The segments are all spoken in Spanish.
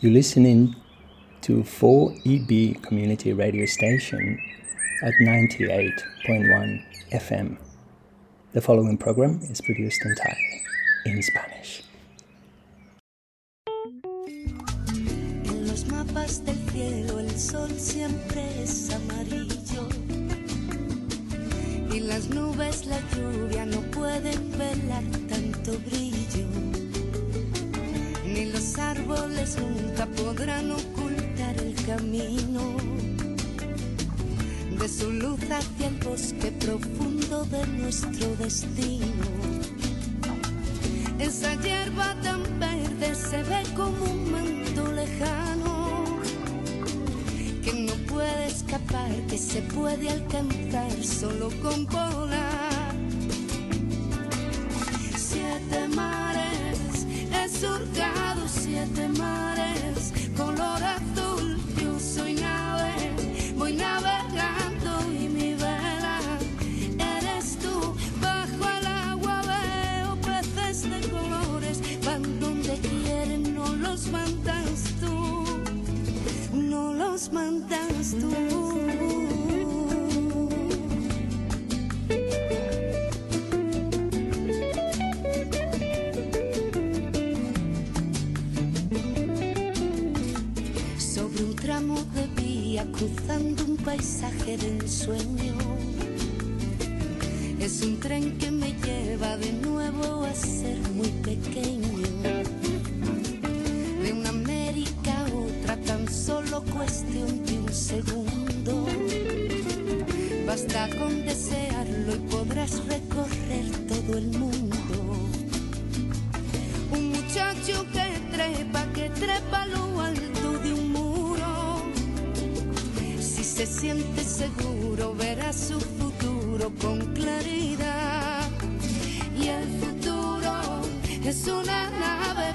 You're listening to 4EB Community Radio Station at 98.1 FM. The following program is produced entirely in Spanish. En los mapas del cielo el sol siempre es amarillo y las nubes la lluvia no pueden velar los árboles nunca podrán ocultar el camino de su luz hacia el bosque profundo de nuestro destino. Esa hierba tan verde se ve como un manto lejano que no puede escapar, que se puede alcanzar solo con volar. Siete mares, color azul, yo soy nave, voy navegando y mi vela eres tú. Bajo el agua veo peces de colores, van donde quieren, no los mandas tú, no los mandas tú. Paisaje de ensueño. Es un tren que me lleva de nuevo a ser muy pequeño. De una América a otra tan solo cuestión de un segundo. Basta con desearlo y podrás recorrer todo el mundo. Un muchacho que trepa, que trepa a se siente seguro, verá su futuro con claridad. Y el futuro es una nave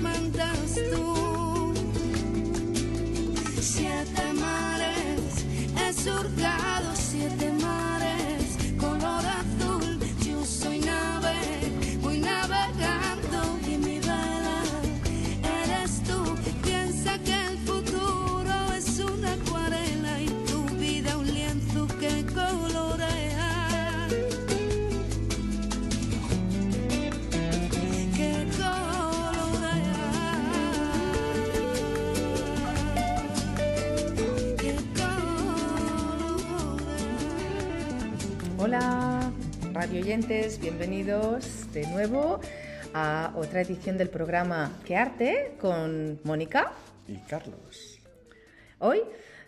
mandas tú. Oyentes, bienvenidos de nuevo a otra edición del programa ¿Qué arte? con Mónica. Y Carlos. Hoy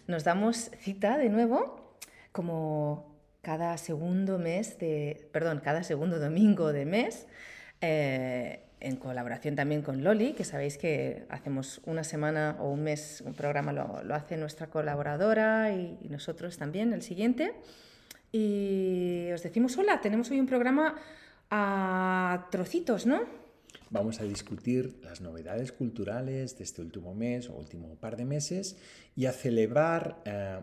nos damos cita de nuevo, como cada segundo mes de, perdón, cada segundo domingo de mes, eh, en colaboración también con Loli, que sabéis que hacemos una semana o un mes, un programa lo, lo hace nuestra colaboradora y, y nosotros también, el siguiente. Y os decimos hola, tenemos hoy un programa a trocitos, ¿no? Vamos a discutir las novedades culturales de este último mes o último par de meses y a celebrar eh,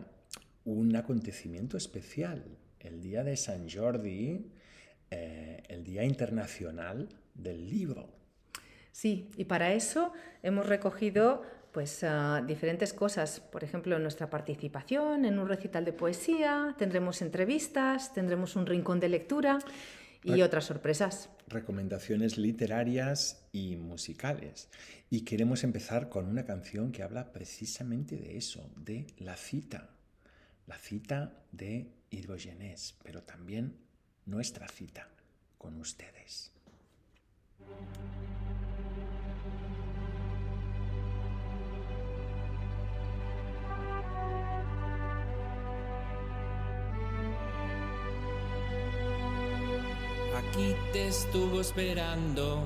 un acontecimiento especial, el Día de San Jordi, eh, el Día Internacional del Libro. Sí, y para eso hemos recogido pues ah, diferentes cosas, por ejemplo, nuestra participación en un recital de poesía, tendremos entrevistas, tendremos un rincón de lectura y Re- otras sorpresas. recomendaciones literarias y musicales. Y queremos empezar con una canción que habla precisamente de eso, de la cita. La cita de Irigoyenés, pero también nuestra cita con ustedes. Aquí te estuvo esperando,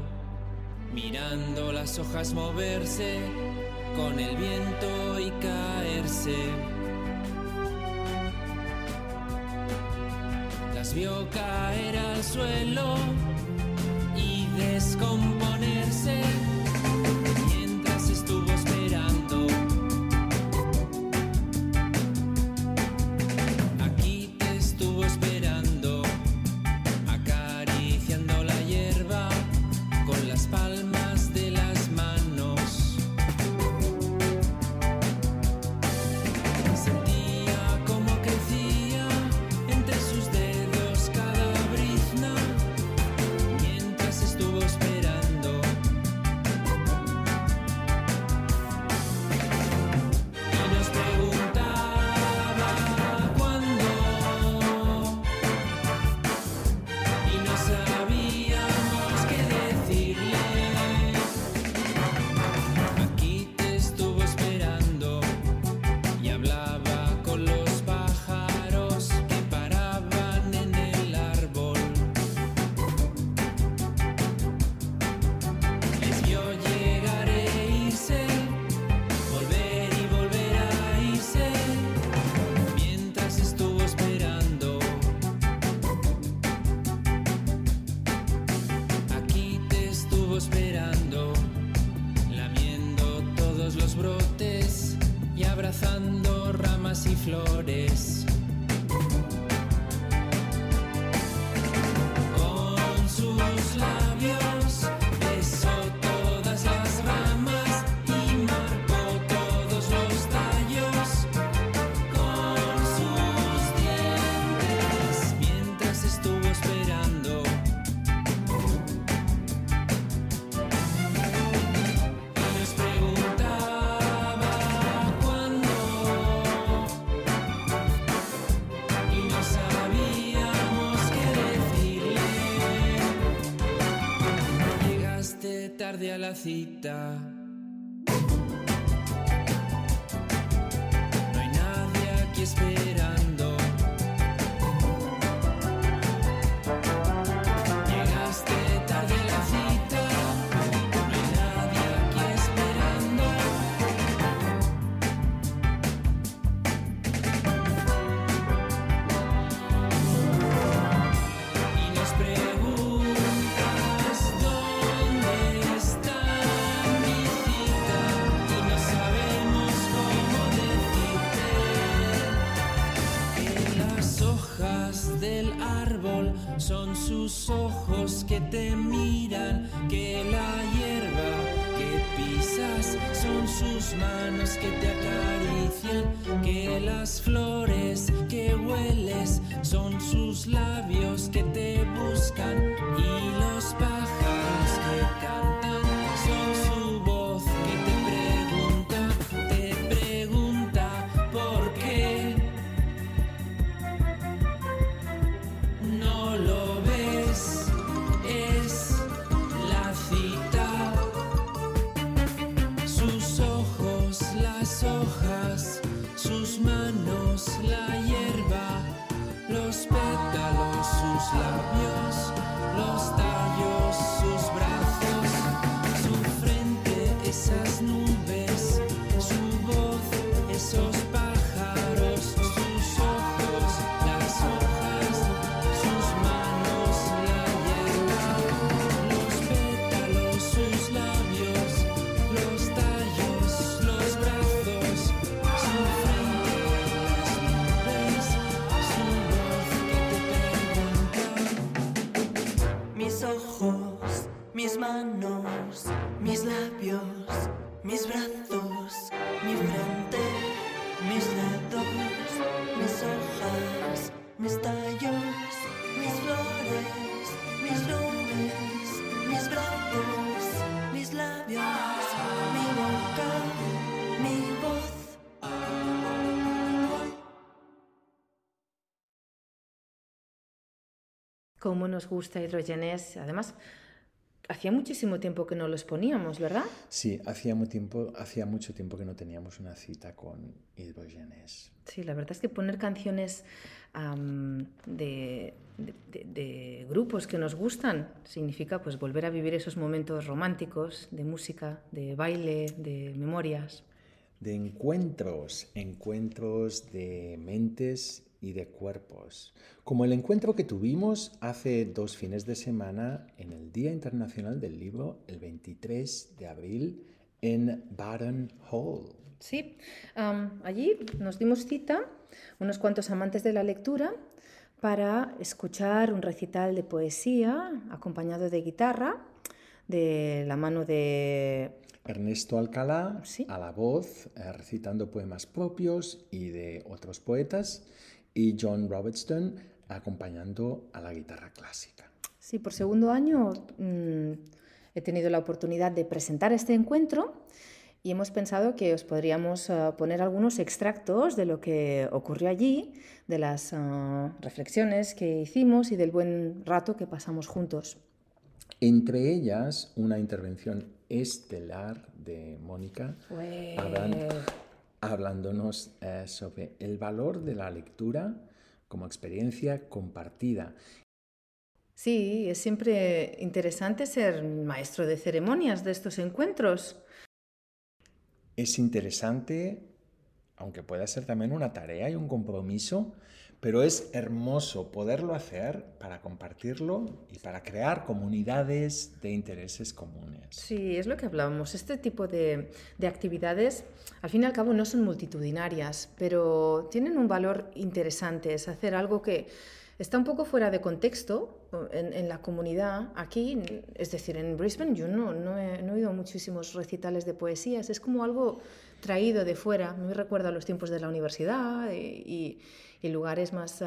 mirando las hojas moverse con el viento y caerse. Las vio caer al suelo y descomponer. la cita. tus ojos que te miran, que la hierba que pisas son sus manos que te acarician, que las flores mis brazos, mi frente, mis dedos, mis hojas, mis tallos, mis flores, mis nubes, mis brazos, mis labios, mi boca, mi voz. Cómo nos gusta Hidrogenes, además hacía muchísimo tiempo que no los poníamos, ¿verdad? Sí, hacía, tiempo, hacía mucho tiempo que no teníamos una cita con Hidrogenes. Sí, la verdad es que poner canciones de- de- de grupos que nos gustan significa pues volver a vivir esos momentos románticos de música, de baile, de memorias. De encuentros, encuentros de mentes y de cuerpos. Como el encuentro que tuvimos hace dos fines de semana en el Día Internacional del Libro, el 23 de abril, en Baden Hall. Sí, allí nos dimos cita, unos cuantos amantes de la lectura, para escuchar un recital de poesía acompañado de guitarra, de la mano de Ernesto Alcalá Sí. a la voz, eh, recitando poemas propios y de otros poetas, y John Robertson acompañando a la guitarra clásica. Sí, por segundo año mm, he tenido la oportunidad de presentar este encuentro y hemos pensado que os podríamos ah, poner algunos extractos de lo que ocurrió allí, de las ah, reflexiones que hicimos y del buen rato que pasamos juntos. Entre ellas, una intervención estelar de Mónica hablan- hablándonos eh, sobre el valor de la lectura como experiencia compartida. Sí, es siempre interesante ser maestro de ceremonias de estos encuentros. Es interesante, aunque pueda ser también una tarea y un compromiso, pero es hermoso poderlo hacer para compartirlo y para crear comunidades de intereses comunes. Sí, es lo que hablábamos. Este tipo de, de actividades, al fin y al cabo, no son multitudinarias, pero tienen un valor interesante. Es hacer algo que está un poco fuera de contexto en, en la comunidad. Aquí, es decir, en Brisbane, yo no, no, he, no he oído muchísimos recitales de poesías. Es como algo traído de fuera. Me recuerda a los tiempos de la universidad y, y- y lugares más,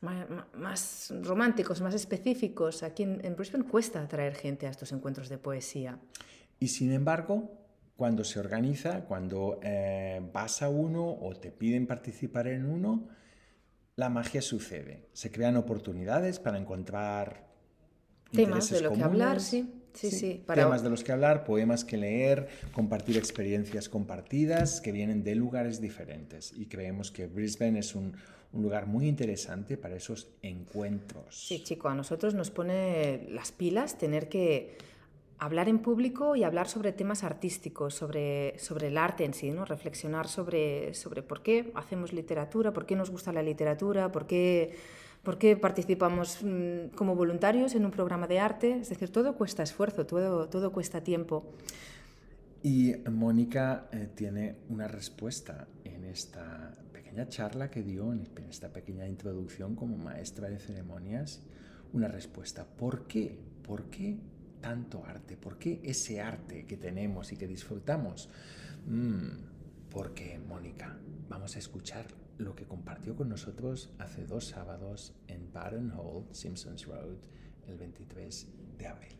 más románticos, más específicos. Aquí en, en Brisbane cuesta atraer gente a estos encuentros de poesía. Y sin embargo, cuando se organiza, cuando eh, vas a uno o te piden participar en uno, la magia sucede. Se crean oportunidades para encontrar Temas de lo que hablar, comunes. Sí. Sí, sí, para- Temas de los que hablar, poemas que leer, compartir experiencias compartidas que vienen de lugares diferentes. Y creemos que Brisbane es un, un lugar muy interesante para esos encuentros. Sí, chico, a nosotros nos pone las pilas tener que hablar en público y hablar sobre temas artísticos, sobre, sobre el arte en sí, ¿no? reflexionar sobre, sobre por qué hacemos literatura, por qué nos gusta la literatura, por qué, por qué participamos mm, como voluntarios en un programa de arte. Es decir, todo cuesta esfuerzo, todo, todo cuesta tiempo. Y Mónica eh, tiene una respuesta en esta pequeña charla que dio, en esta pequeña introducción como maestra de ceremonias, una respuesta. ¿Por qué? ¿Por qué tanto arte? ¿Por qué ese arte que tenemos y que disfrutamos? Mm, porque, Mónica, vamos a escuchar lo que compartió con nosotros hace dos sábados en Baden Hall, Simpsons Road, el 23 de abril.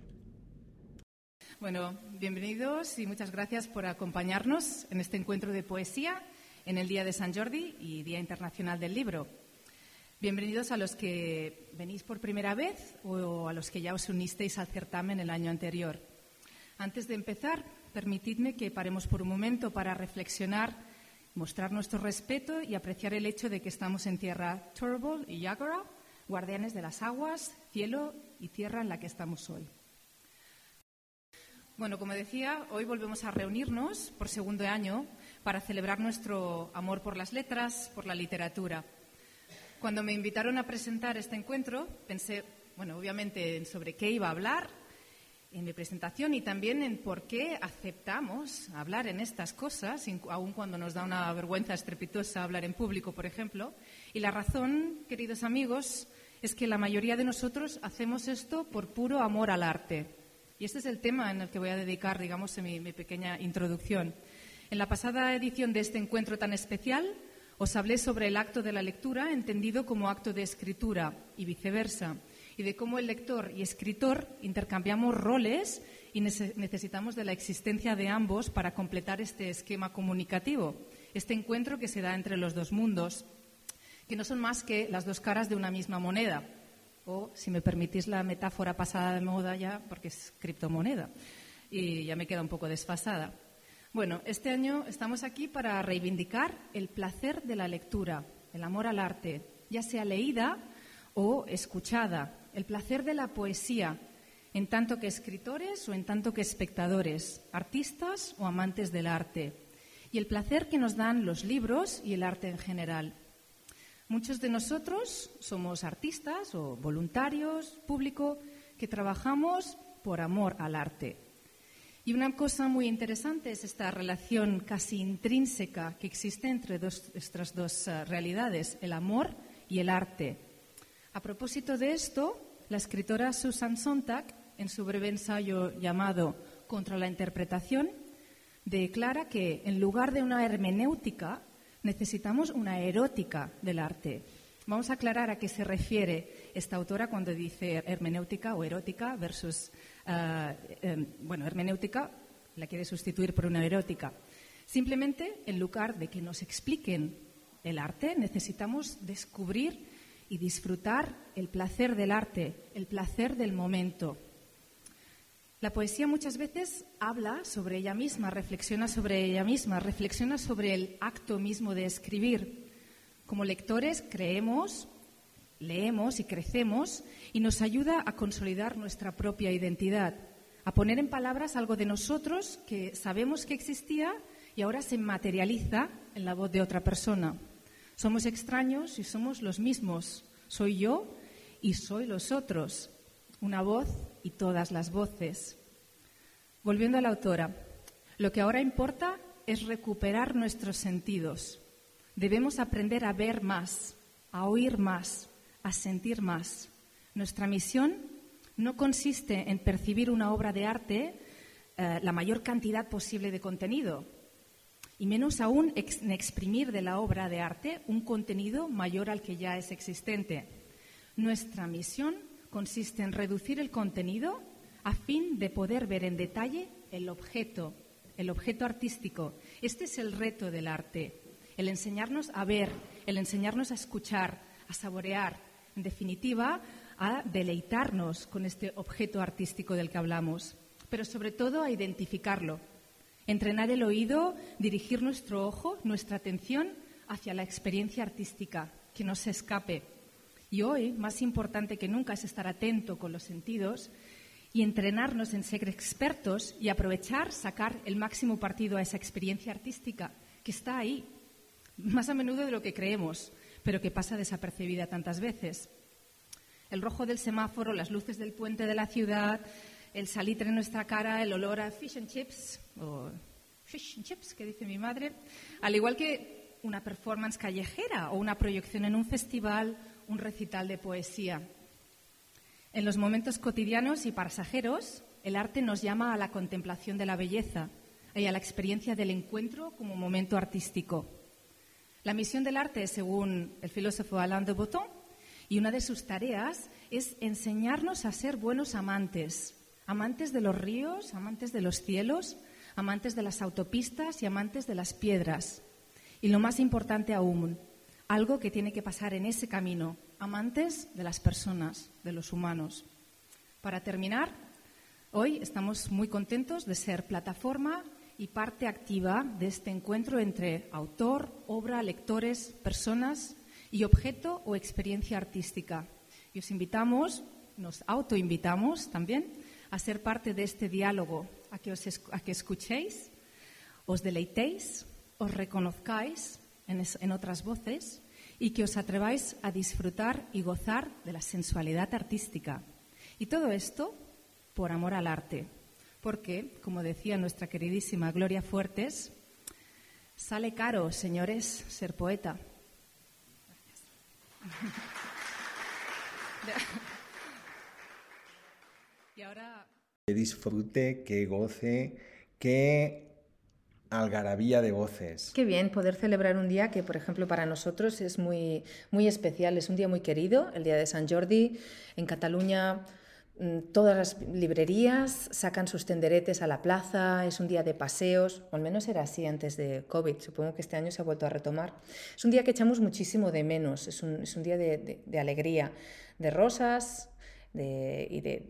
Bueno, bienvenidos y muchas gracias por acompañarnos en este encuentro de poesía en el Día de San Jordi y Día Internacional del Libro. Bienvenidos a los que venís por primera vez o a los que ya os unisteis al certamen el año anterior. Antes de empezar, permitidme que paremos por un momento para reflexionar, mostrar nuestro respeto y apreciar el hecho de que estamos en tierra Turrbal y Yagara, guardianes de las aguas, cielo y tierra en la que estamos hoy. Bueno, como decía, hoy volvemos a reunirnos por segundo año para celebrar nuestro amor por las letras, por la literatura. Cuando me invitaron a presentar este encuentro, pensé, bueno, obviamente en sobre qué iba a hablar en mi presentación y también en por qué aceptamos hablar en estas cosas, aun cuando nos da una vergüenza estrepitosa hablar en público, por ejemplo. Y la razón, queridos amigos, es que la mayoría de nosotros hacemos esto por puro amor al arte. Y este es el tema en el que voy a dedicar, digamos, en mi, mi pequeña introducción. En la pasada edición de este encuentro tan especial, os hablé sobre el acto de la lectura entendido como acto de escritura y viceversa, y de cómo el lector y escritor intercambiamos roles y nece- necesitamos de la existencia de ambos para completar este esquema comunicativo, este encuentro que se da entre los dos mundos, que no son más que las dos caras de una misma moneda, o, si me permitís la metáfora pasada de moda ya, porque es criptomoneda y ya me queda un poco desfasada. Bueno, este año estamos aquí para reivindicar el placer de la lectura, el amor al arte, ya sea leída o escuchada, el placer de la poesía, en tanto que escritores o en tanto que espectadores, artistas o amantes del arte, y el placer que nos dan los libros y el arte en general. Muchos de nosotros somos artistas o voluntarios, público, que trabajamos por amor al arte. Y una cosa muy interesante es esta relación casi intrínseca que existe entre nuestras dos eh, realidades, el amor y el arte. A propósito de esto, la escritora Susan Sontag, en su breve ensayo llamado Contra la interpretación, declara que en lugar de una hermenéutica, necesitamos una erótica del arte. Vamos a aclarar a qué se refiere esta autora cuando dice hermenéutica o erótica versus, eh, em, bueno, hermenéutica la quiere sustituir por una erótica. Simplemente, en lugar de que nos expliquen el arte, necesitamos descubrir y disfrutar el placer del arte, el placer del momento. La poesía muchas veces habla sobre ella misma, reflexiona sobre ella misma, reflexiona sobre el acto mismo de escribir. Como lectores creemos, leemos y crecemos y nos ayuda a consolidar nuestra propia identidad, a poner en palabras algo de nosotros que sabemos que existía y ahora se materializa en la voz de otra persona. Somos extraños y somos los mismos. Soy yo y soy los otros. Una voz y todas las voces. Volviendo a la autora, lo que ahora importa es recuperar nuestros sentidos. Debemos aprender a ver más, a oír más, a sentir más. Nuestra misión no consiste en percibir una obra de arte eh, la mayor cantidad posible de contenido, y menos aún en exprimir de la obra de arte un contenido mayor al que ya es existente. Nuestra misión consiste en reducir el contenido a fin de poder ver en detalle el objeto, el objeto artístico. Este es el reto del arte, el enseñarnos a ver, el enseñarnos a escuchar, a saborear, en definitiva, a deleitarnos con este objeto artístico del que hablamos, pero sobre todo a identificarlo, entrenar el oído, dirigir nuestro ojo, nuestra atención hacia la experiencia artística, que no se escape. Y hoy, más importante que nunca, es estar atento con los sentidos y entrenarnos en ser expertos y aprovechar, sacar el máximo partido a esa experiencia artística que está ahí, más a menudo de lo que creemos, pero que pasa desapercibida tantas veces. El rojo del semáforo, las luces del puente de la ciudad, el salitre en nuestra cara, el olor a fish and chips, o fish and chips, que dice mi madre, al igual que una performance callejera o una proyección en un festival, un recital de poesía. En los momentos cotidianos y pasajeros, el arte nos llama a la contemplación de la belleza y a la experiencia del encuentro como momento artístico. La misión del arte, según el filósofo Alain de Botton, y una de sus tareas es enseñarnos a ser buenos amantes, amantes de los ríos, amantes de los cielos, amantes de las autopistas y amantes de las piedras. Y lo más importante aún, algo que tiene que pasar en ese camino, amantes de las personas, de los humanos. Para terminar, hoy estamos muy contentos de ser plataforma y parte activa de este encuentro entre autor, obra, lectores, personas y objeto o experiencia artística. Y os invitamos, nos autoinvitamos también a ser parte de este diálogo, a que, os a que escuchéis, os deleitéis, os reconozcáis en, en otras voces y que os atreváis a disfrutar y gozar de la sensualidad artística. Y todo esto por amor al arte, porque, como decía nuestra queridísima Gloria Fuertes, sale caro, señores, ser poeta. y ahora... Que disfrute, que goce, que algarabía de voces. Qué bien poder celebrar un día que, por ejemplo, para nosotros es muy, muy especial, es un día muy querido, el día de San Jordi. En Cataluña Mm, todas las librerías sacan sus tenderetes a la plaza, es un día de paseos, o al menos era así antes de COVID, supongo que este año se ha vuelto a retomar. Es un día que echamos muchísimo de menos, es un, día de, alegría, de rosas y de,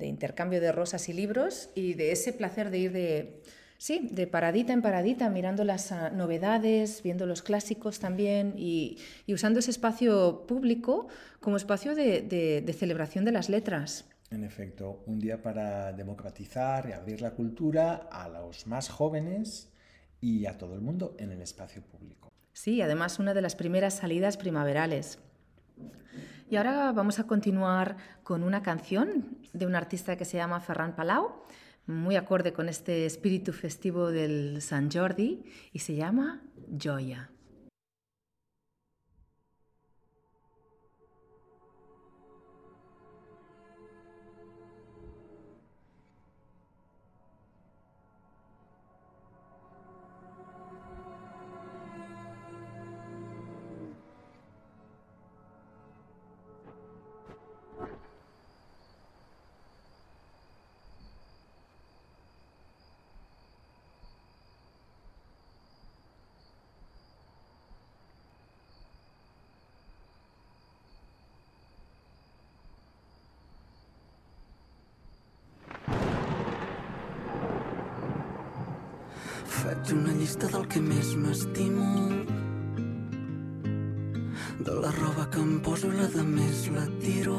intercambio de rosas y libros y de ese placer de ir de, sí, de paradita en paradita, mirando las ah, novedades, viendo los clásicos también y, y usando ese espacio público como espacio de celebración de las letras. En efecto, un día para democratizar y abrir la cultura a los más jóvenes y a todo el mundo en el espacio público. Sí, además una de las primeras salidas primaverales. Y ahora vamos a continuar con una canción de un artista que se llama Ferran Palau, muy acorde con este espíritu festivo del San Jordi, y se llama Joya. Faig una llista del que més m'estimo. De la roba que em poso la de més la tiro.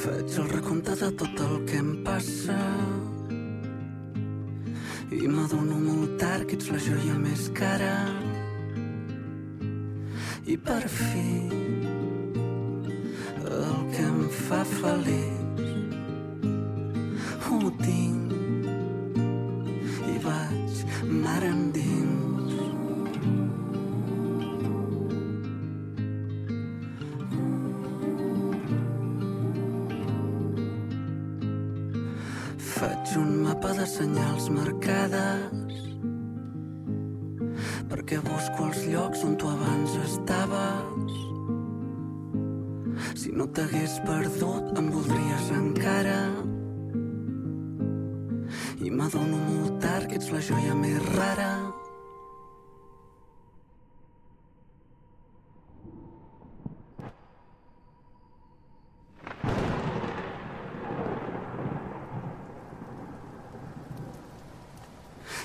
Faig el recompte de tot el que em passa. I m'adono molt tard que ets la joia més cara. I per fi el que em fa feliç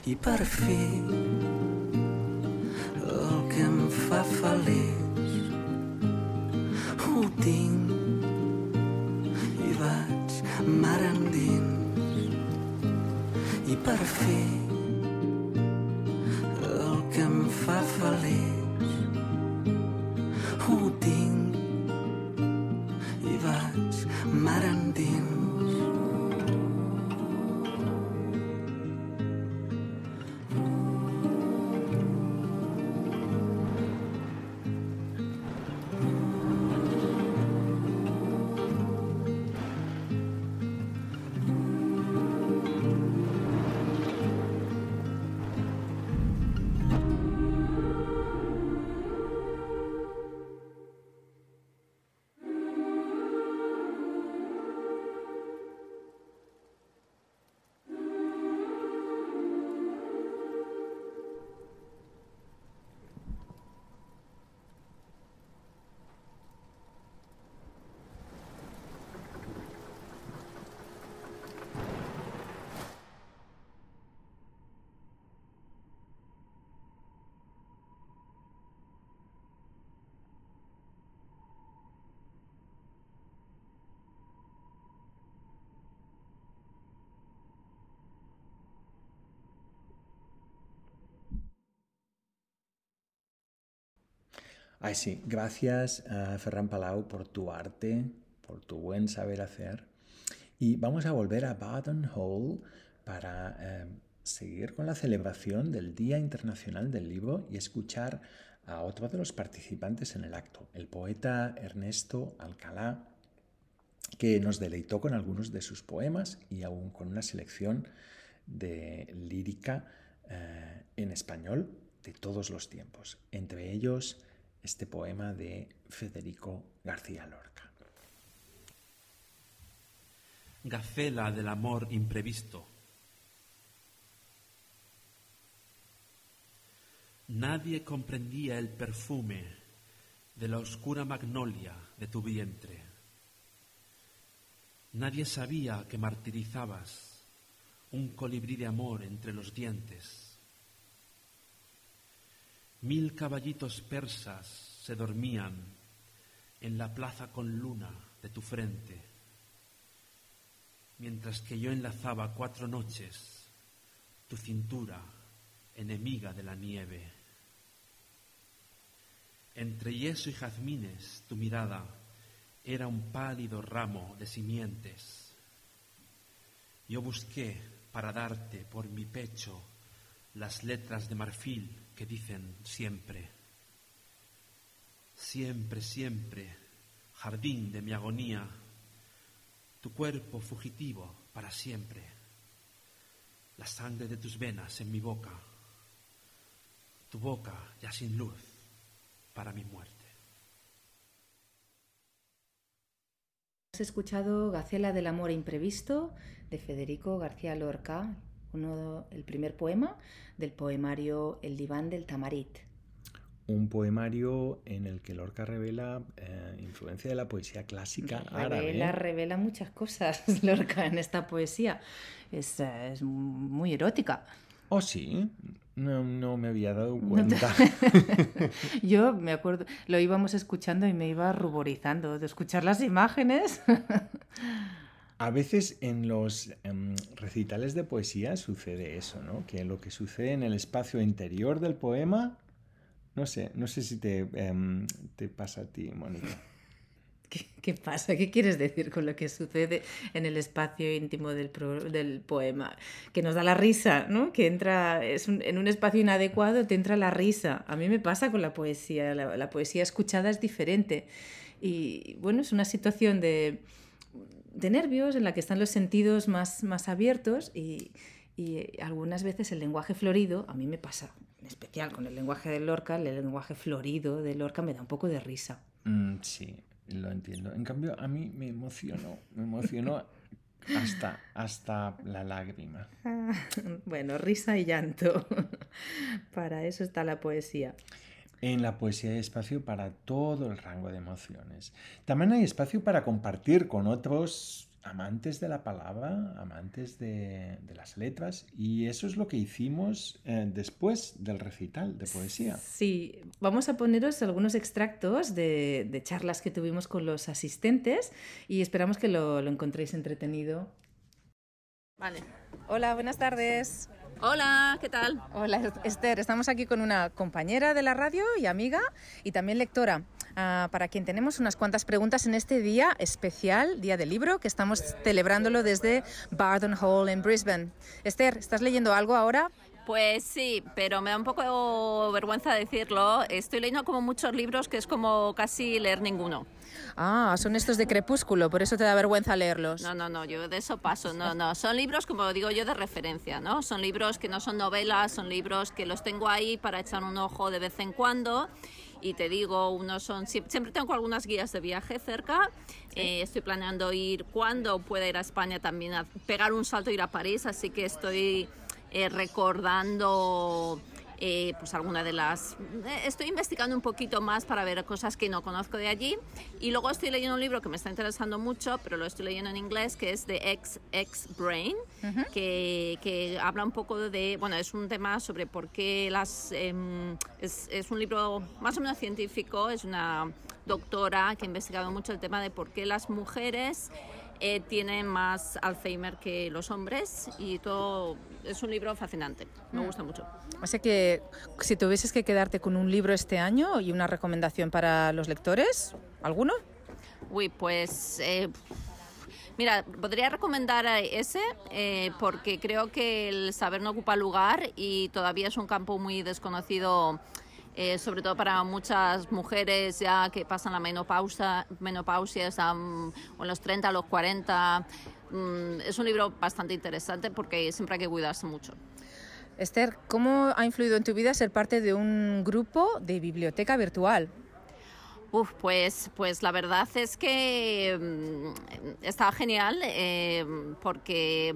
I per fi el que em fa feliç ho tinc i vaig mar endins i per fi Ay, sí, gracias Ferran Palau por tu arte, por tu buen saber hacer. Y vamos a volver a Baden Hall para eh, seguir con la celebración del Día Internacional del Libro y escuchar a otro de los participantes en el acto, el poeta Ernesto Alcalá, que nos deleitó con algunos de sus poemas y aún con una selección de lírica eh, en español de todos los tiempos, entre ellos este poema de Federico García Lorca. gacela del amor imprevisto. Nadie comprendía el perfume de la oscura magnolia de tu vientre. Nadie sabía que martirizabas un colibrí de amor entre los dientes. Mil caballitos persas se dormían en la plaza con luna de tu frente, mientras que yo enlazaba cuatro noches tu cintura enemiga de la nieve. Entre yeso y jazmines tu mirada era un pálido ramo de simientes. Yo busqué para darte por mi pecho las letras de marfil que dicen siempre. Siempre, siempre, jardín de mi agonía, tu cuerpo fugitivo para siempre, la sangre de tus venas en mi boca, tu boca ya sin luz para mi muerte. Has escuchado Gacela del amor imprevisto de Federico García Lorca, uno, el primer poema del poemario El diván del tamarit. Un poemario en el que Lorca revela eh, influencia de la poesía clásica árabe. Revela, revela muchas cosas Lorca en esta poesía. Es, es muy erótica. Oh, sí. No, no me había dado cuenta. Yo me acuerdo, lo íbamos escuchando y me iba ruborizando de escuchar las imágenes. A veces en los em, recitales de poesía sucede eso, ¿no? Que lo que sucede en el espacio interior del poema, no sé, no sé si te, em, te pasa a ti, Mónica. ¿Qué, pasa? ¿Qué quieres decir con lo que sucede en el espacio íntimo del, del poema? Que nos da la risa, ¿no? Que entra, es en un espacio inadecuado te entra la risa. A mí me pasa con la poesía, la poesía escuchada es diferente. Y bueno, es una situación de, de nervios en la que están los sentidos más, más abiertos y, y algunas veces el lenguaje florido, a mí me pasa, en especial con el lenguaje de Lorca, el lenguaje florido de Lorca me da un poco de risa. Mm, sí, lo entiendo. En cambio, a mí me emocionó, me emocionó hasta, hasta la lágrima. Bueno, risa y llanto. Para eso está la poesía. En la poesía hay espacio para todo el rango de emociones. También hay espacio para compartir con otros amantes de la palabra, amantes de, de las letras, y eso es lo que hicimos eh, después del recital de poesía. Sí, vamos a poneros algunos extractos de, de charlas que tuvimos con los asistentes y esperamos que lo, lo encontréis entretenido. Vale. Hola, buenas tardes. Hola, ¿qué tal? Hola, Esther. Estamos aquí con una compañera de la radio y amiga y también lectora, ah, para quien tenemos unas cuantas preguntas en este día especial, Día del Libro, que estamos celebrándolo desde Bardon Hall en Brisbane. Esther, ¿estás leyendo algo ahora? Pues sí, pero me da un poco vergüenza decirlo. Estoy leyendo como muchos libros que es como casi leer ninguno. Ah, son estos de Crepúsculo, por eso te da vergüenza leerlos. No, no, no, yo de eso paso. No, no, son libros como digo yo de referencia, ¿no? Son libros que no son novelas, son libros que los tengo ahí para echar un ojo de vez en cuando. Y te digo, unos son sie- siempre tengo algunas guías de viaje cerca. Eh, estoy planeando ir cuando pueda ir a España también a pegar un salto ir a París, así que estoy eh, recordando eh, pues alguna de las eh, estoy investigando un poquito más para ver cosas que no conozco de allí. Y luego estoy leyendo un libro que me está interesando mucho pero lo estoy leyendo en inglés que es The X X Brain que, que habla un poco de bueno es un tema sobre por qué las em, es, es un libro más o menos científico. Es una doctora que ha investigado mucho el tema de por qué las mujeres eh, tienen más Alzheimer que los hombres y todo es un libro fascinante, me gusta mucho. O sea que si tuvieses que quedarte con un libro este año y una recomendación para los lectores, ¿alguno? Uy, pues eh, mira, podría recomendar a ese eh, porque creo que el saber no ocupa lugar y todavía es un campo muy desconocido. Eh, sobre todo para muchas mujeres ya que pasan la menopausa, menopausia están en los 30, los 40. Mm, es un libro bastante interesante porque siempre hay que cuidarse mucho. Esther, ¿cómo ha influido en tu vida ser parte de un grupo de biblioteca virtual? Uf, pues, pues la verdad es que mm, está genial eh, porque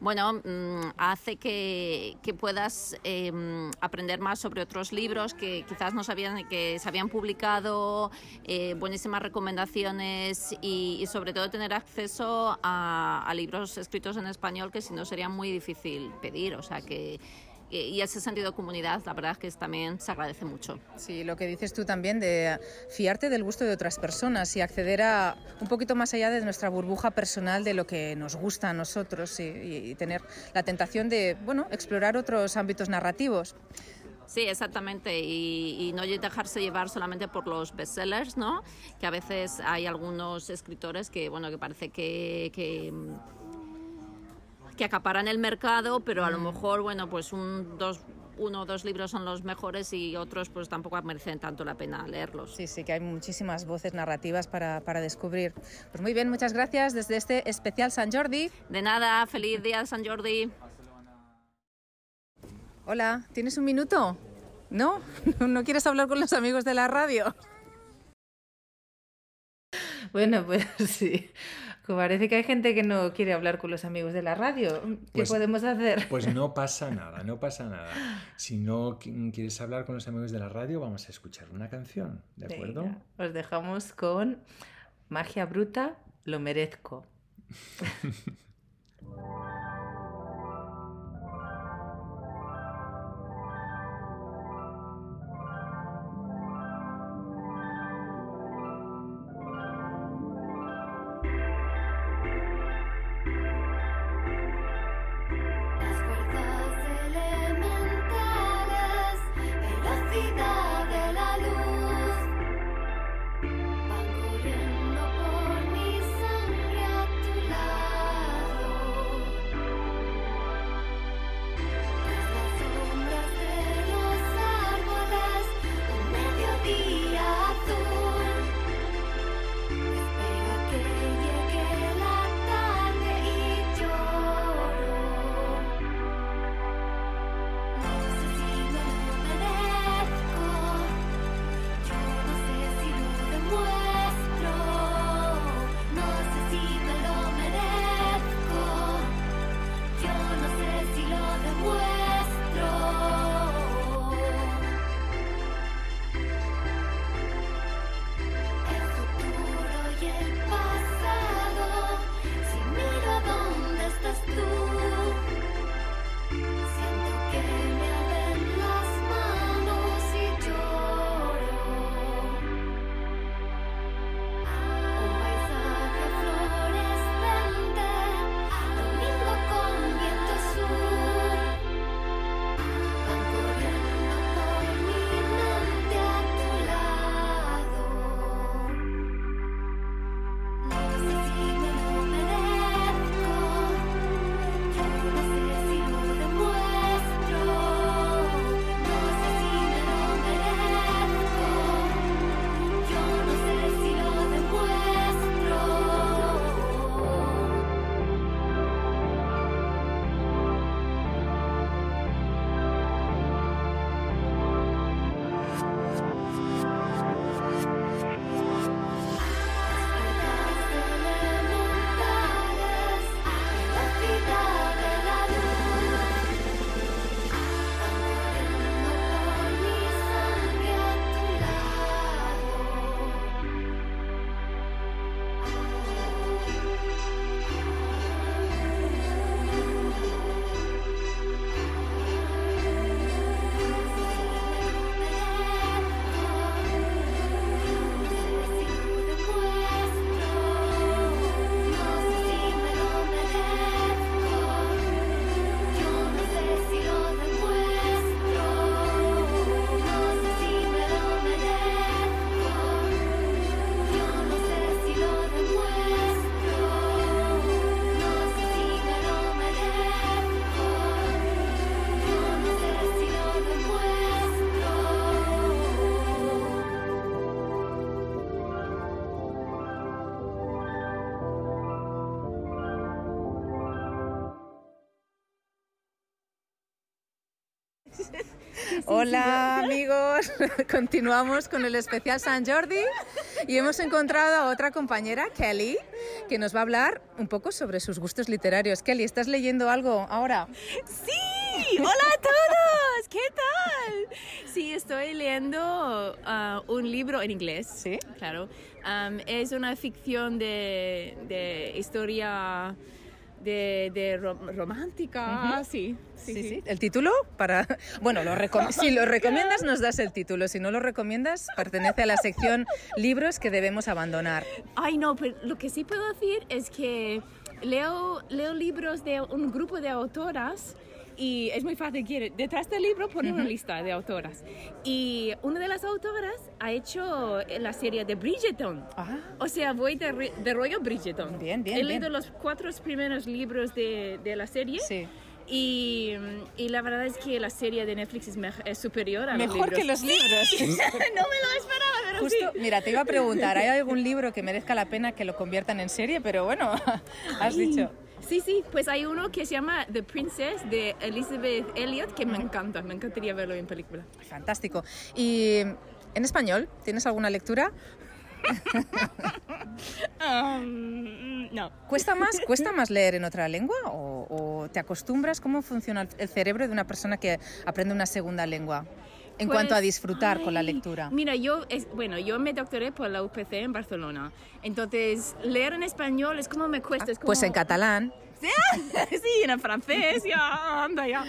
bueno, mm, hace que, que puedas em, aprender más sobre otros libros que quizás no sabían que se habían publicado, eh, buenísimas recomendaciones y, y sobre todo tener acceso a, a libros escritos en español que si no sería muy difícil pedir. O sea que y ese sentido de comunidad, la verdad es que también se agradece mucho. Sí, lo que dices tú también de fiarte del gusto de otras personas y acceder a un poquito más allá de nuestra burbuja personal de lo que nos gusta a nosotros y, y tener la tentación de, bueno, explorar otros ámbitos narrativos. Sí, exactamente, y, y, no dejarse llevar solamente por los bestsellers, ¿no? Que a veces hay algunos escritores que, bueno, que parece que, que que acaparan el mercado, pero a lo mejor, bueno, pues un, dos, uno o dos libros son los mejores y otros pues tampoco merecen tanto la pena leerlos. Sí, sí, que hay muchísimas voces narrativas para, para descubrir. Pues muy bien, muchas gracias desde este especial San Jordi. De nada, feliz día de San Jordi. Hola, ¿tienes un minuto? ¿No? ¿No quieres hablar con los amigos de la radio? Bueno, pues sí. Parece que hay gente que no quiere hablar con los amigos de la radio. ¿Qué Pues- podemos hacer? Pues no pasa nada, no pasa nada. Si no qui- quieres hablar con los amigos de la radio, vamos a escuchar una canción, ¿de acuerdo? Venga, os dejamos con Magia Bruta, lo merezco. Hola amigos, continuamos con el especial San Jordi y hemos encontrado a otra compañera, Kelly, que nos va a hablar un poco sobre sus gustos literarios. Kelly, ¿estás leyendo algo ahora? Sí, hola a todos, ¿qué tal? Sí, estoy leyendo uh, un libro en inglés. Sí. Claro. Um, es una ficción de, de historia de, de rom- romántica. sí, sí, Sí, sí. sí. ¿El título? Para... Bueno, lo recom- si lo recomiendas nos das el título, si no lo recomiendas pertenece a la sección libros que debemos abandonar. Ay, no, pero lo que sí puedo decir es que leo, leo libros de un grupo de autoras y es muy fácil. Quiere, detrás del libro pone una lista de autoras. Y una de las autoras ha hecho la serie de Bridgerton. Ah. O sea, voy de, de rollo Bridgerton. Bien, bien, He bien. leído los cuatro primeros libros de, de la serie. Sí. Y, y la verdad es que la serie de Netflix es, es superior a Mejor los que los libros. no me lo esperaba, pero Justo, sí. mira, te iba a preguntar, ¿hay algún libro que merezca la pena que lo conviertan en serie? Pero bueno, has Ay. dicho. Sí, sí, pues hay uno que se llama The Princess de Elizabeth Elliot que me encanta, me encantaría verlo en película. Fantástico. ¿Y en español? ¿Tienes alguna lectura? Um, no. ¿Cuesta más, ¿Cuesta más leer en otra lengua o, o te acostumbras? ¿Cómo funciona el- el cerebro de una persona que aprende una segunda lengua en Pues, cuanto a disfrutar con la lectura? Mira, yo, es, bueno, yo me doctoré por la UPC en Barcelona, entonces leer en español es como me cuesta. es como- Pues en catalán. sí, en francés, ya, anda ya.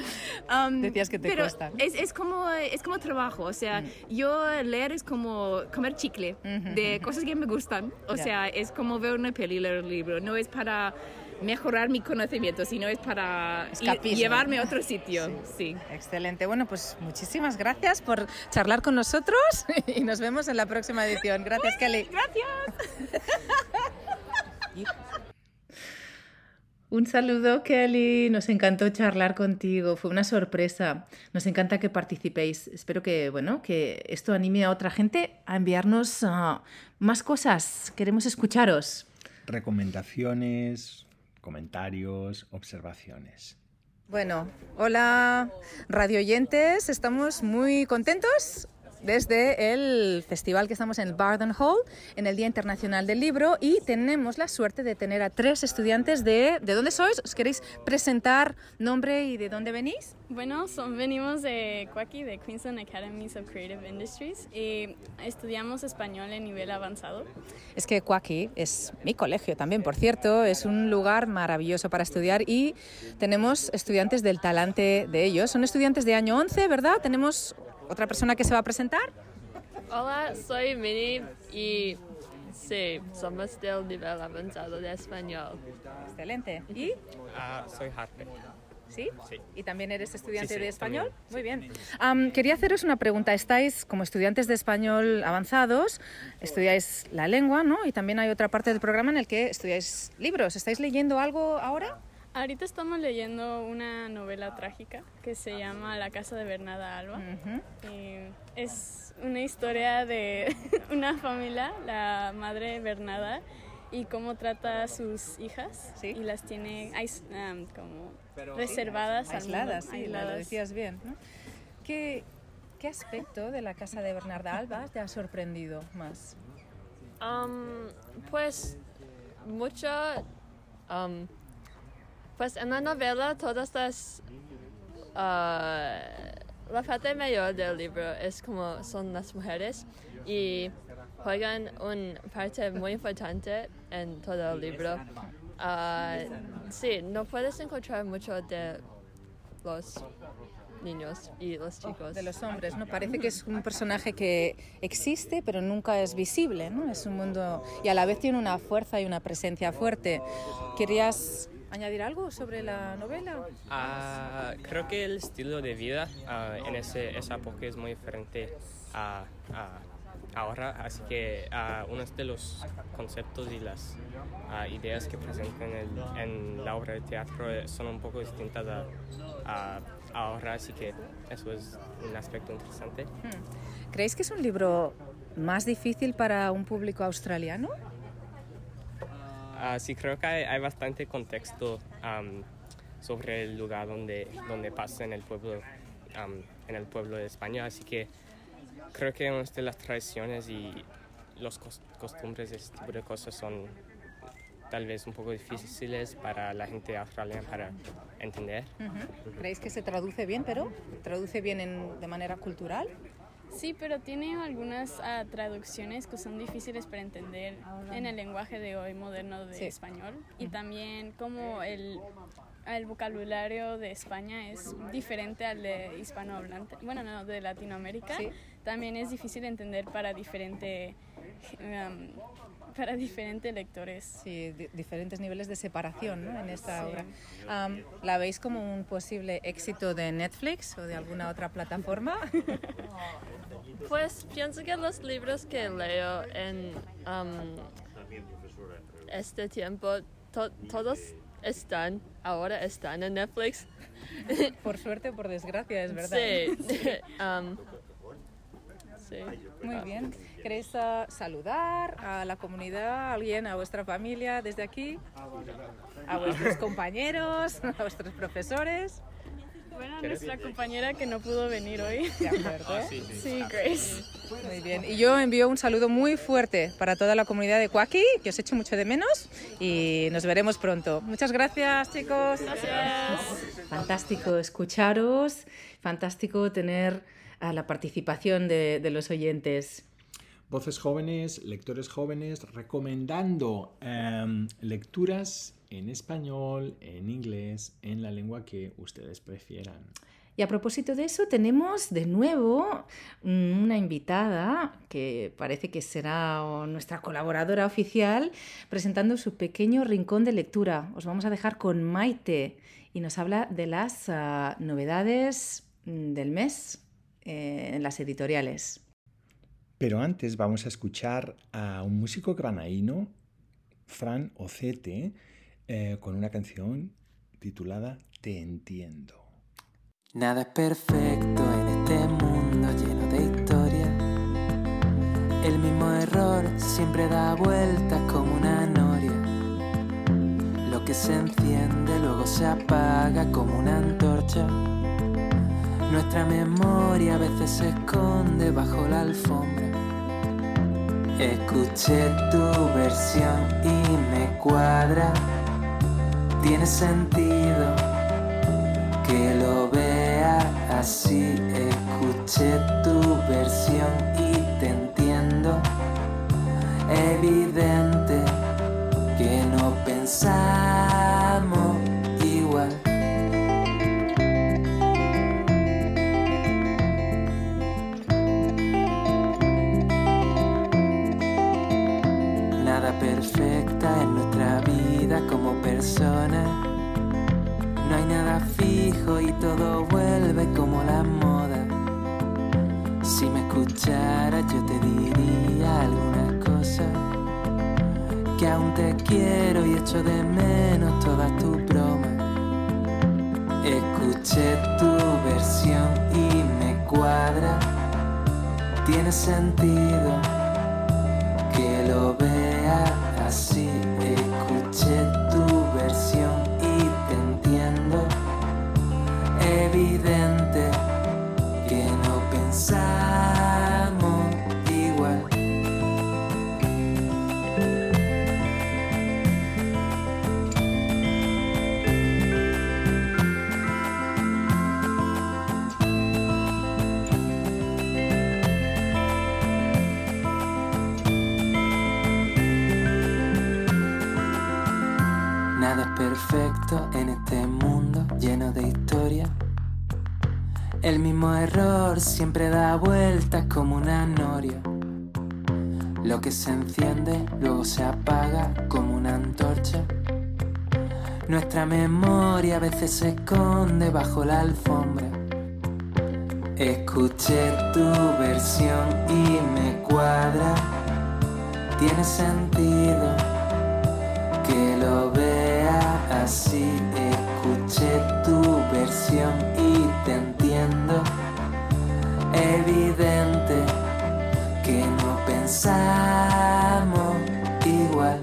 Um, Decías que te pero cuesta. Es, es, como, es como trabajo, o sea, yo leer es como comer chicle de cosas que me gustan. O sea, es como ver una peli, leer un libro. No es para mejorar mi conocimiento, sino es para Escapismo. llevarme a otro sitio. Sí. Excelente. Bueno, pues muchísimas gracias por charlar con nosotros y nos vemos en la próxima edición. Gracias, Kelly. Gracias. Un saludo, Kelly. Nos encantó charlar contigo. Fue una sorpresa. Nos encanta que participéis. Espero que, bueno, que esto anime a otra gente a enviarnos ah, más cosas. Queremos escucharos. Recomendaciones, comentarios, observaciones. Bueno, hola radio oyentes, estamos muy contentos desde el festival que estamos en el Barden Hall, en el Día Internacional del Libro, y tenemos la suerte de tener a tres estudiantes de... ¿De dónde sois? ¿Os queréis presentar nombre y de dónde venís? Bueno, son, venimos de Cuaki, de Queensland Academies of Creative Industries, y estudiamos español en nivel avanzado. Es que Cuaki es mi colegio también, por cierto, es un lugar maravilloso para estudiar y tenemos estudiantes del talante de ellos. Son estudiantes de año 11, ¿verdad? Tenemos otra persona que se va a presentar. Hola, soy Mini y sí, somos del nivel avanzado de español. Excelente. ¿Y? Ah, soy Harpe. ¿Sí? Sí. ¿Y también eres estudiante Sí, sí, de español? también, Muy bien. Am, quería haceros una pregunta. Estáis como estudiantes de español avanzados, estudiáis la lengua, ¿no? Y también hay otra parte del programa en el que estudiáis libros. ¿Estáis leyendo algo ahora? Ahorita estamos leyendo una novela trágica que se llama La casa de Bernarda Alba. Y es una historia de una familia, la madre Bernarda, y cómo trata a sus hijas y las tiene um, como reservadas Aisladas, sí, lo- lo aisladas. decías bien. ¿no? ¿Qué, ¿Qué aspecto de la casa de Bernarda Alba te ha sorprendido más? Um, pues mucho, um, pues en la novela todas las, ah, la parte mayor del libro es como son las mujeres y juegan una parte muy importante en todo el libro. Ah, sí, no puedes encontrar mucho de los niños y los chicos. De los hombres, ¿no? Parece que es un personaje que existe, pero nunca es visible, ¿no? Es un mundo... Y a la vez tiene una fuerza y una presencia fuerte. ¿Querías añadir algo sobre la novela? Ah, creo que el estilo de vida ah, en ese, esa época es muy diferente a, a ahora, así que ah, unos de los conceptos y las ideas que presentan en, el- en la obra de teatro eh, son un poco distintas a, a ahora, así que eso es un aspecto interesante. Hmm. ¿Creéis que es un libro más difícil para un público australiano? Ah, sí, creo que hay, hay bastante contexto am, sobre el lugar donde, donde pasa en el pueblo am, en el pueblo de España, así que creo que una de las tradiciones y los cos- costumbres de este tipo de cosas son tal vez un poco difíciles para la gente australiana para entender. ¿Creéis que se traduce bien, pero traduce bien en- de manera cultural? Sí, pero tiene algunas ah, traducciones que son difíciles para entender en el lenguaje de hoy moderno de Sí. español. Y también como el, el vocabulario de España es diferente al de hispanohablante, bueno, no, de Latinoamérica, Sí. también es difícil entender para diferente, em, para diferentes lectores. Sí, di- diferentes niveles de separación ¿no? en esta Sí. obra. Am, ¿La veis como un posible éxito de Netflix o de alguna otra plataforma? Pues pienso que los libros que leo en um, este tiempo, to- todos están, ahora están en Netflix. por suerte o por desgracia, es verdad. Sí. um, sí. Muy bien. ¿Queréis ah, saludar a la comunidad, a alguien, a vuestra familia desde aquí? ¿A vuestros compañeros, a vuestros profesores? Bueno, nuestra compañera que no pudo venir hoy. De acuerdo. Ah, Sí, Grace. Muy bien. Y yo envío un saludo muy fuerte para toda la comunidad de Cuaki, que os echo mucho de menos y nos veremos pronto. Muchas gracias, chicos. Gracias. Fantástico escucharos, fantástico tener a la participación de, de los oyentes. Voces jóvenes, lectores jóvenes, recomendando em, lecturas en español, en inglés, en la lengua que ustedes prefieran. Y a propósito de eso, tenemos de nuevo una invitada que parece que será nuestra colaboradora oficial presentando su pequeño rincón de lectura. Os vamos a dejar con Maite y nos habla de las ah, novedades mm, del mes eh, en las editoriales. Pero antes vamos a escuchar a un músico granaíno, Fran Ocete, eh, con una canción titulada Te entiendo. Nada es perfecto en este mundo lleno de historia. El mismo error siempre da vueltas como una noria. Lo que se enciende luego se apaga como una antorcha. Nuestra memoria a veces se esconde bajo la alfombra. Escuché tu versión y me cuadra. Tiene sentido que lo vea así. Escuché tu versión y te entiendo. Evidente que no pensamos No hay nada fijo y todo vuelve como la moda. Si me escucharas yo te diría algunas cosas. Que aún te quiero y echo de menos todas tus bromas. Escuché tu versión y me cuadra. Tiene sentido error siempre da vueltas como una noria. Lo que se enciende luego se apaga como una antorcha. Nuestra memoria a veces se esconde bajo la alfombra. Escuché tu versión y me cuadra. Tiene sentido que lo vea así. Escuché tu versión y te entiendo evidente que no pensamos igual.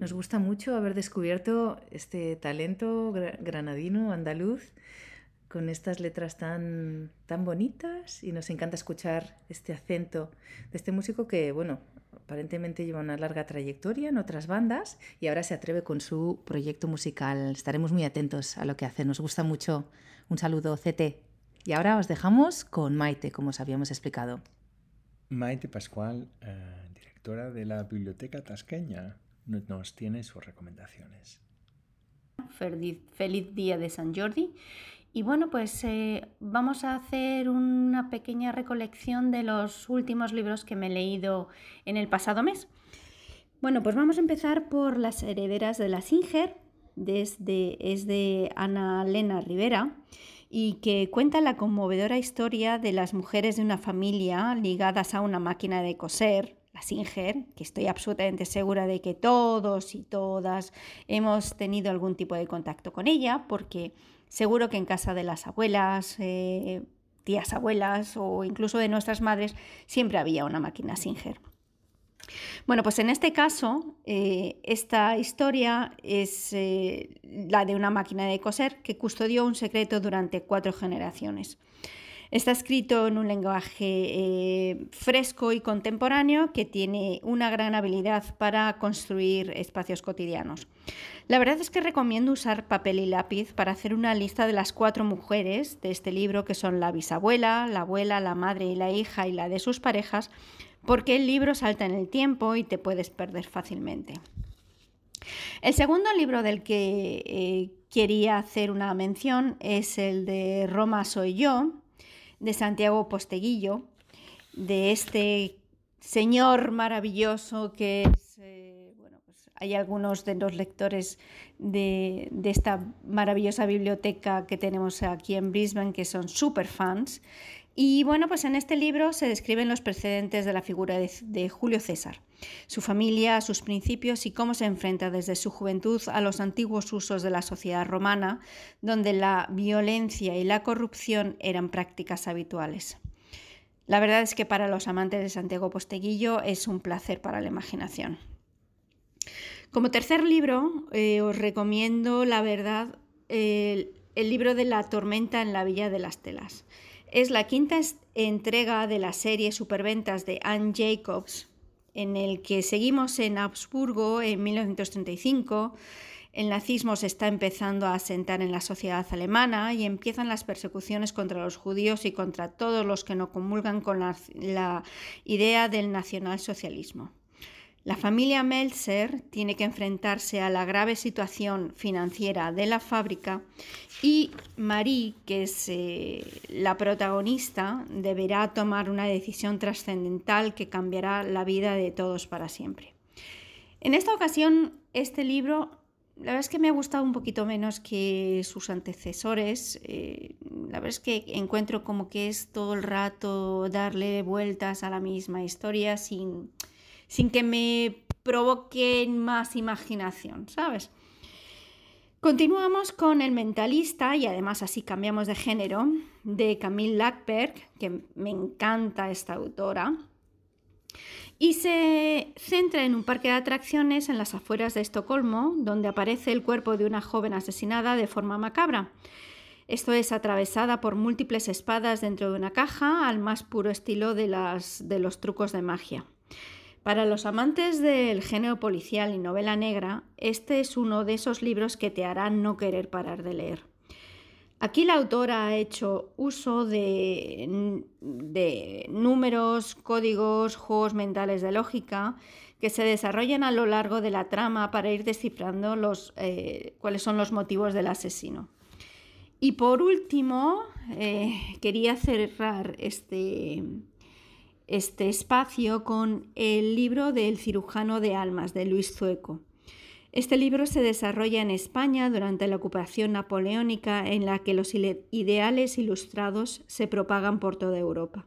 Nos gusta mucho haber descubierto este talento granadino andaluz con estas letras tan, tan bonitas y nos encanta escuchar este acento de este músico que, bueno, aparentemente lleva una larga trayectoria en otras bandas y ahora se atreve con su proyecto musical. Estaremos muy atentos a lo que hace, nos gusta mucho. Un saludo, CT. Y ahora os dejamos con Maite, como os habíamos explicado. Maite Pascual, eh, directora de la Biblioteca Tasqueña, nos tiene sus recomendaciones. Feliz, feliz día de San Jordi y bueno, pues eh, vamos a hacer una pequeña recolección de los últimos libros que me he leído en el pasado mes. Bueno, pues vamos a empezar por Las herederas de la Singer, desde, es de Ana Lena Rivera y que cuenta la conmovedora historia de las mujeres de una familia ligadas a una máquina de coser, la Singer, que estoy absolutamente segura de que todos y todas hemos tenido algún tipo de contacto con ella, porque Seguro que en casa de las abuelas, eh, tías abuelas o incluso de nuestras madres siempre había una máquina Singer. Bueno, pues en este caso, eh, esta historia es eh, la de una máquina de coser que custodió un secreto durante cuatro generaciones. Está escrito en un lenguaje fresco y contemporáneo que tiene una gran habilidad para construir espacios cotidianos. La verdad es que recomiendo usar papel y lápiz para hacer una lista de las cuatro mujeres de este libro, que son la bisabuela, la abuela, la madre y la hija y la de sus parejas, porque el libro salta en el tiempo y te puedes perder fácilmente. El segundo libro del que eh, quería hacer una mención es el de Roma Soy Yo, de Santiago Posteguillo, de este señor maravilloso que es... Eh, hay algunos de los lectores de, esta maravillosa biblioteca que tenemos aquí en Brisbane que son súper fans. Y bueno, pues en este libro se describen los precedentes de la figura de, Julio César, su familia, sus principios y cómo se enfrenta desde su juventud a los antiguos usos de la sociedad romana, donde la violencia y la corrupción eran prácticas habituales. La verdad es que para los amantes de Santiago Posteguillo es un placer para la imaginación. Como tercer libro, eh, os recomiendo, la verdad, el, libro de la tormenta en la Villa de las Telas. Es la quinta entrega de la serie Superventas de Anne Jacobs, en el que seguimos en Habsburgo en 1935. El nazismo se está empezando a asentar en la sociedad alemana y empiezan las persecuciones contra los judíos y contra todos los que no comulgan con la idea del nacionalsocialismo. La familia Meltzer tiene que enfrentarse a la grave situación financiera de la fábrica y Marie, que es eh, la protagonista, deberá tomar una decisión trascendental que cambiará la vida de todos para siempre. En esta ocasión, este libro, la verdad es que me ha gustado un poquito menos que sus antecesores. Eh, la verdad es que encuentro como que es todo el rato darle vueltas a la misma historia sin sin que me provoquen más imaginación, ¿sabes? Continuamos con El mentalista y además así cambiamos de género, de Camille Lackberg, que me encanta esta autora, y se centra en un parque de atracciones en las afueras de Estocolmo, donde aparece el cuerpo de una joven asesinada de forma macabra. Esto es atravesada por múltiples espadas dentro de una caja, al más puro estilo de, de los trucos de magia. Para los amantes del género policial y novela negra, este es uno de esos libros que te harán no querer parar de leer. Aquí la autora ha hecho uso de, números, códigos, juegos mentales de lógica que se desarrollan a lo largo de la trama para ir descifrando eh, cuáles son los motivos del asesino. Y por último, eh, quería cerrar este, este espacio con el libro del cirujano de almas de Luis Zueco. Este libro se desarrolla en España durante la ocupación napoleónica en la que los ideales ilustrados se propagan por toda Europa.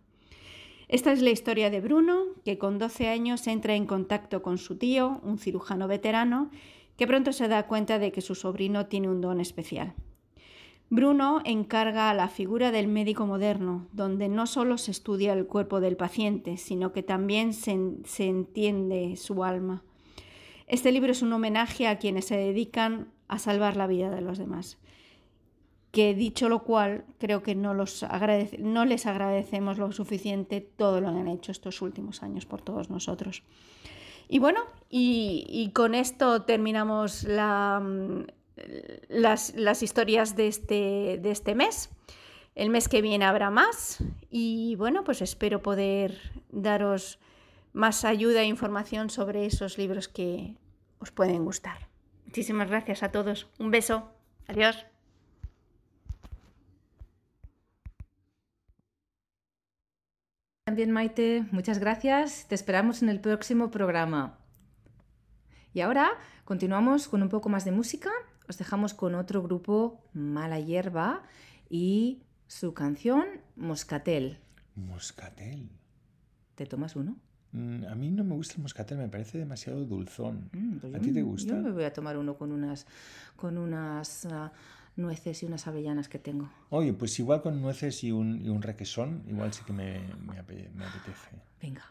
Esta es la historia de Bruno, que con 12 años entra en contacto con su tío, un cirujano veterano, que pronto se da cuenta de que su sobrino tiene un don especial. Bruno encarga a la figura del médico moderno, donde no solo se estudia el cuerpo del paciente, sino que también se, entiende su alma. Este libro es un homenaje a quienes se dedican a salvar la vida de los demás. Que dicho lo cual, creo que no, los no les agradecemos lo suficiente todo lo que han hecho estos últimos años por todos nosotros. Y bueno, y con esto terminamos la, las, las, historias de este, de este mes. El mes que viene habrá más y bueno, pues espero poder daros más ayuda e información sobre esos libros que os pueden gustar. Muchísimas gracias a todos. Un beso. Adiós. También Maite, muchas gracias. Te esperamos en el próximo programa. Y ahora continuamos con un poco más de música. Os dejamos con otro grupo, Mala Hierba, y su canción Moscatel. Moscatel. ¿Te tomas uno? Mm, a mí no me gusta el moscatel, me parece demasiado dulzón. Mm, pues ¿A ti te gusta? Yo me voy a tomar uno con unas, con unas uh, nueces y unas avellanas que tengo. Oye, pues igual con nueces y un, y un requesón, igual sí que me, me, me apetece. Venga.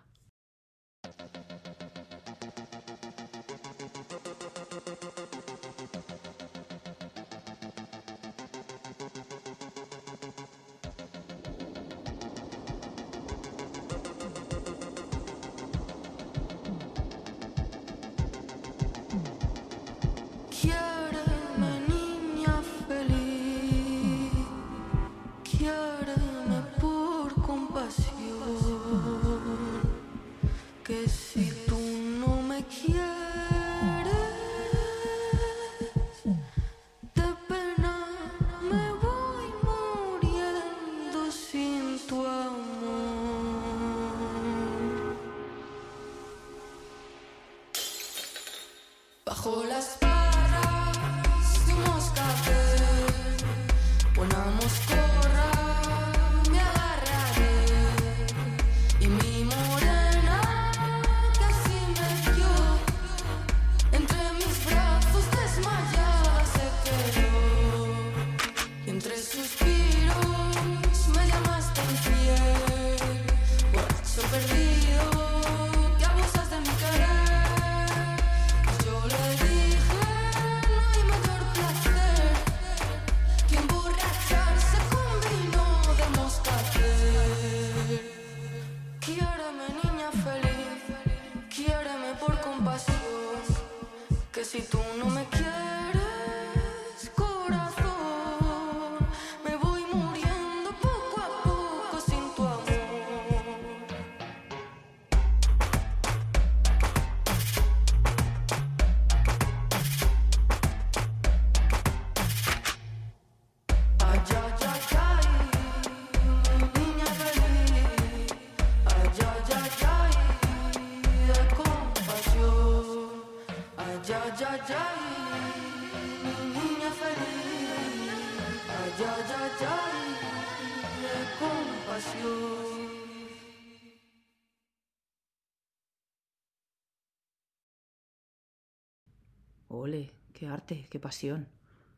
Ole, qué arte, qué pasión.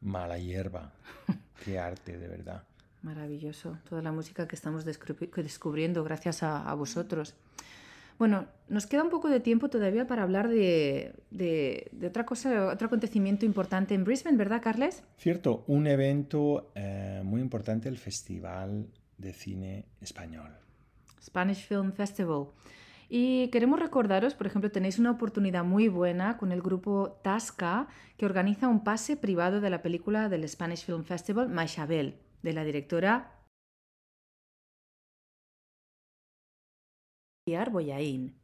Mala hierba, qué arte, de verdad. Maravilloso, toda la música que estamos descubriendo gracias a, a, vosotros. Bueno, nos queda un poco de tiempo todavía para hablar de, de, de, otra cosa, otro acontecimiento importante en Brisbane, ¿verdad, Carles? Cierto, un evento eh, muy importante, el Festival de Cine Español. Spanish Film Festival. Y queremos recordaros, por ejemplo, tenéis una oportunidad muy buena con el grupo Tasca, que organiza un pase privado de la película del Spanish Film Festival, Maishabel, de la directora Boyain.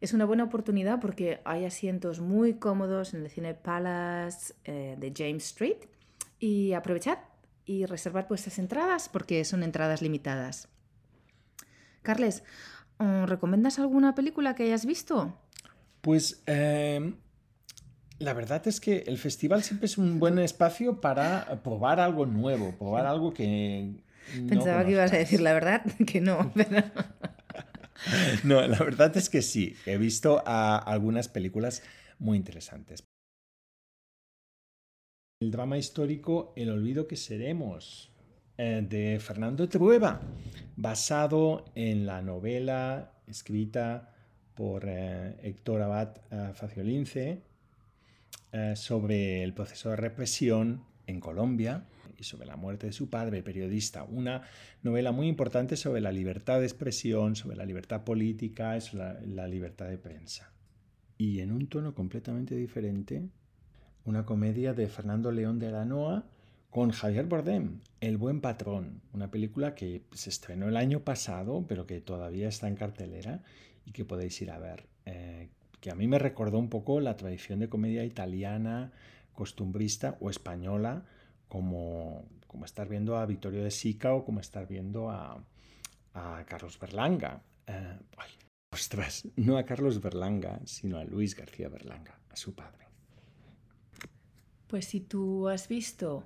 Es una buena oportunidad porque hay asientos muy cómodos en el Cine Palace eh, de James Street y aprovechad y reservad vuestras entradas porque son entradas limitadas. Carles, ¿recomiendas alguna película que hayas visto? Pues eh, la verdad es que el festival siempre es un buen espacio para probar algo nuevo, probar algo que... Pensaba que ibas a decir la verdad, que no. Pero... no, la verdad es que sí, he visto algunas películas muy interesantes. El drama histórico El olvido que seremos, eh, de Fernando Trueba, basado en la novela escrita por eh, Héctor Abad eh, Faciolince sobre el proceso de represión en Colombia y sobre la muerte de su padre, periodista. Una novela muy importante sobre la libertad de expresión, sobre la libertad política, la, la libertad de prensa. Y en un tono completamente diferente, una comedia de Fernando León de Aranoa con Javier Bardem, El buen patrón, una película que se estrenó el año pasado, pero que todavía está en cartelera y que podéis ir a ver. Eh, que a mí me recordó un poco la tradición de comedia italiana, costumbrista o española, como, como estar viendo a Vittorio de Sica o como estar viendo a, a Carlos Berlanga. Eh, ostras, no a Carlos Berlanga, sino a Luis García Berlanga, a su padre. Pues si tú has visto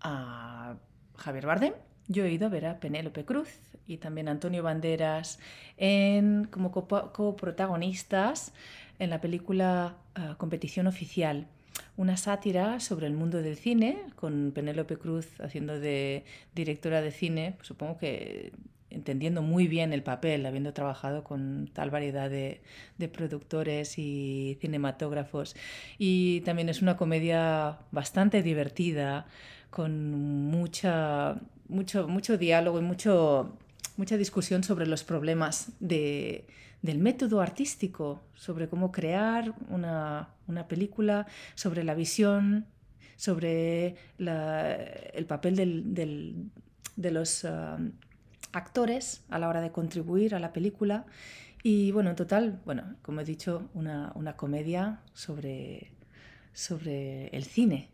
a Javier Bardem, yo he ido a ver a Penélope Cruz y también a Antonio Banderas en, como coprotagonistas en la película uh, Competición Oficial, una sátira sobre el mundo del cine, con Penélope Cruz haciendo de directora de cine, supongo que entendiendo muy bien el papel, habiendo trabajado con tal variedad de, de, productores y cinematógrafos. Y también es una comedia bastante divertida, con mucha, mucho, mucho diálogo y mucho, mucha discusión sobre los problemas de, del método artístico, sobre cómo crear una, una película, sobre la visión, sobre el papel del, del, de los uh, actores a la hora de contribuir a la película. Y bueno, en total, bueno, como he dicho, una, una comedia sobre, sobre el cine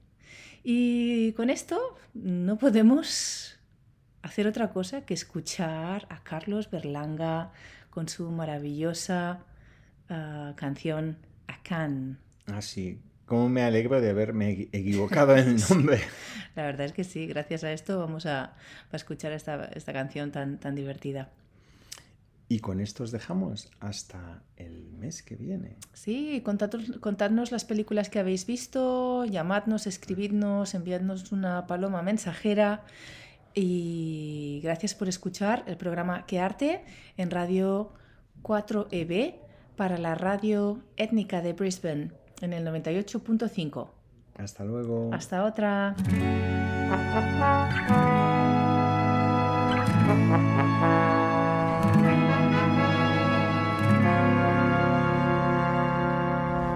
y con esto no podemos hacer otra cosa que escuchar a Carlos Berlanga con su maravillosa uh, canción Acan. Ah, sí. Cómo me alegro de haberme equivocado en el nombre. La verdad es que sí, gracias a esto vamos a, a escuchar esta, esta canción tan, tan divertida. Y con esto os dejamos hasta el mes que viene. Sí, contadnos, contadnos, las películas que habéis visto, llamadnos, escribidnos, enviadnos una paloma mensajera. Y gracias por escuchar el programa Que Arte en Radio 4EB para la radio étnica de Brisbane en el 98.5. Hasta luego. Hasta otra.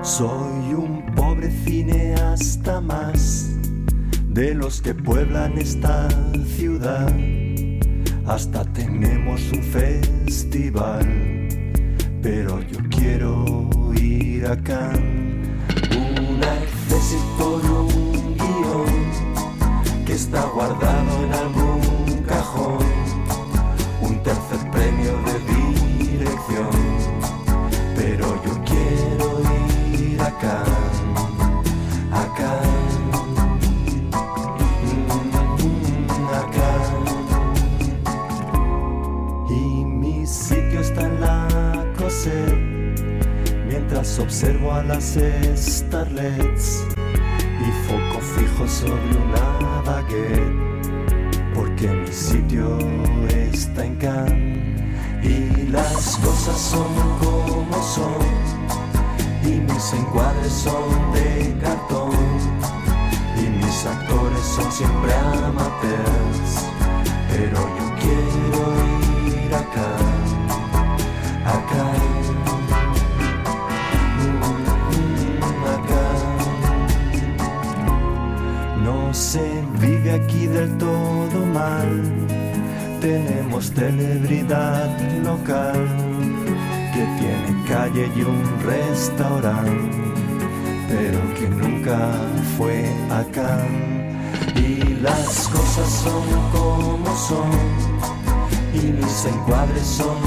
Soy un pobre cineasta más de los que pueblan esta ciudad. Hasta tenemos un festival, pero yo quiero ir acá. Una excesis por un guion que está guardado en algún cajón. Un tercer premio de dirección, pero yo quiero ir acá, acá, mm, mientras observo a las starlets y foco fijo sobre una baguette, porque mi sitio está en Cannes y las cosas son como son y mis encuadres son de cartón y mis actores son siempre amateurs pero que nunca fue acá. Y las cosas son como son, y mis encuadres son